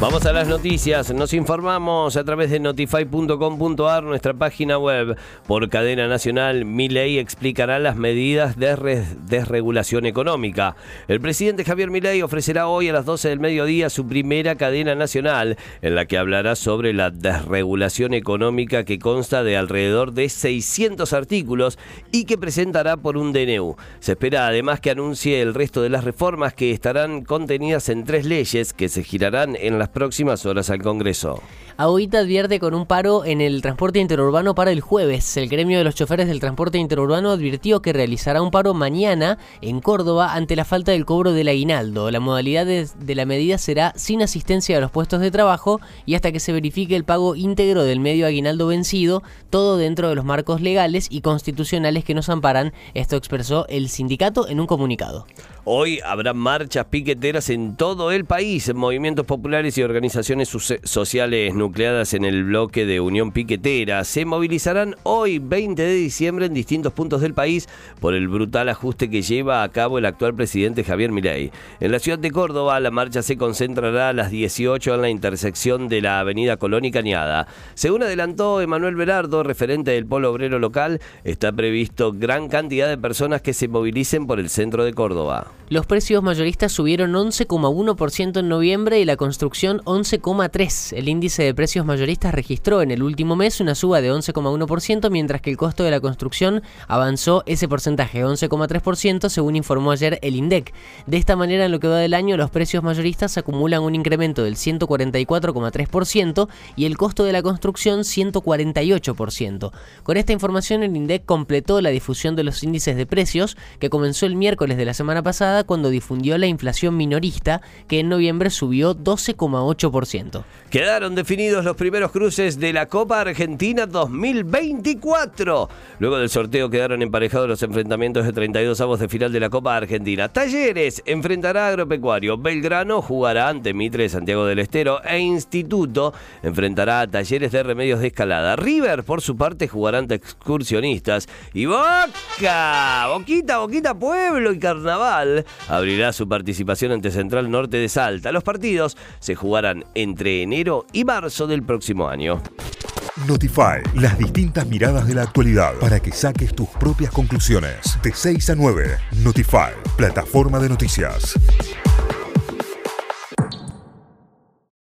Vamos a las noticias. Nos informamos a través de notify.com.ar, nuestra página web. Por cadena nacional, Milei explicará las medidas de desregulación económica. El presidente Javier Milei ofrecerá hoy a las 12 del mediodía su primera cadena nacional, en la que hablará sobre la desregulación económica que consta de alrededor de 600 artículos y que presentará por un DNU. Se espera además que anuncie el resto de las reformas que estarán contenidas en tres leyes que se girarán en las próximas horas al Congreso. Agüita advierte con un paro en el transporte interurbano para el jueves. El gremio de los choferes del transporte interurbano advirtió que realizará un paro mañana en Córdoba ante la falta del cobro del aguinaldo. La modalidad de, de la medida será sin asistencia a los puestos de trabajo y hasta que se verifique el pago íntegro del medio aguinaldo vencido, todo dentro de los marcos legales y constitucionales que nos amparan. Esto expresó el sindicato en un comunicado. Hoy habrá marchas piqueteras en todo el país, movimientos populares y organizaciones sociales nucleadas en el bloque de Unión Piquetera. Se movilizarán hoy, 20 de diciembre, en distintos puntos del país por el brutal ajuste que lleva a cabo el actual presidente Javier Milei. En la ciudad de Córdoba, la marcha se concentrará a las 18 en la intersección de la avenida Colón y Cañada. Según adelantó Emanuel Berardo, referente del polo obrero local, está previsto gran cantidad de personas que se movilicen por el centro de Córdoba. Los precios mayoristas subieron 11,1% en noviembre y la construcción 11,3%. El índice de precios mayoristas registró en el último mes una suba de 11,1%, mientras que el costo de la construcción avanzó ese porcentaje, 11,3%, según informó ayer el INDEC. De esta manera, en lo que va del año, los precios mayoristas acumulan un incremento del 144,3% y el costo de la construcción 148%. Con esta información, el INDEC completó la difusión de los índices de precios que comenzó el miércoles de la semana pasada cuando difundió la inflación minorista, que en noviembre subió 12,8%. Quedaron definidos los primeros cruces de la Copa Argentina 2024. Luego del sorteo quedaron emparejados los enfrentamientos de 32 avos de final de la Copa Argentina. Talleres enfrentará a Agropecuario. Belgrano jugará ante Mitre de Santiago del Estero. E Instituto enfrentará a Talleres de Remedios de Escalada. River, por su parte, jugará ante Excursionistas. Y Boca, Boquita, Boquita Pueblo y Carnaval abrirá su participación ante Central Norte de Salta. Los partidos se jugarán entre enero y marzo del próximo año. Notify, las distintas miradas de la actualidad para que saques tus propias conclusiones. De 6 a 9, Notify, plataforma de noticias.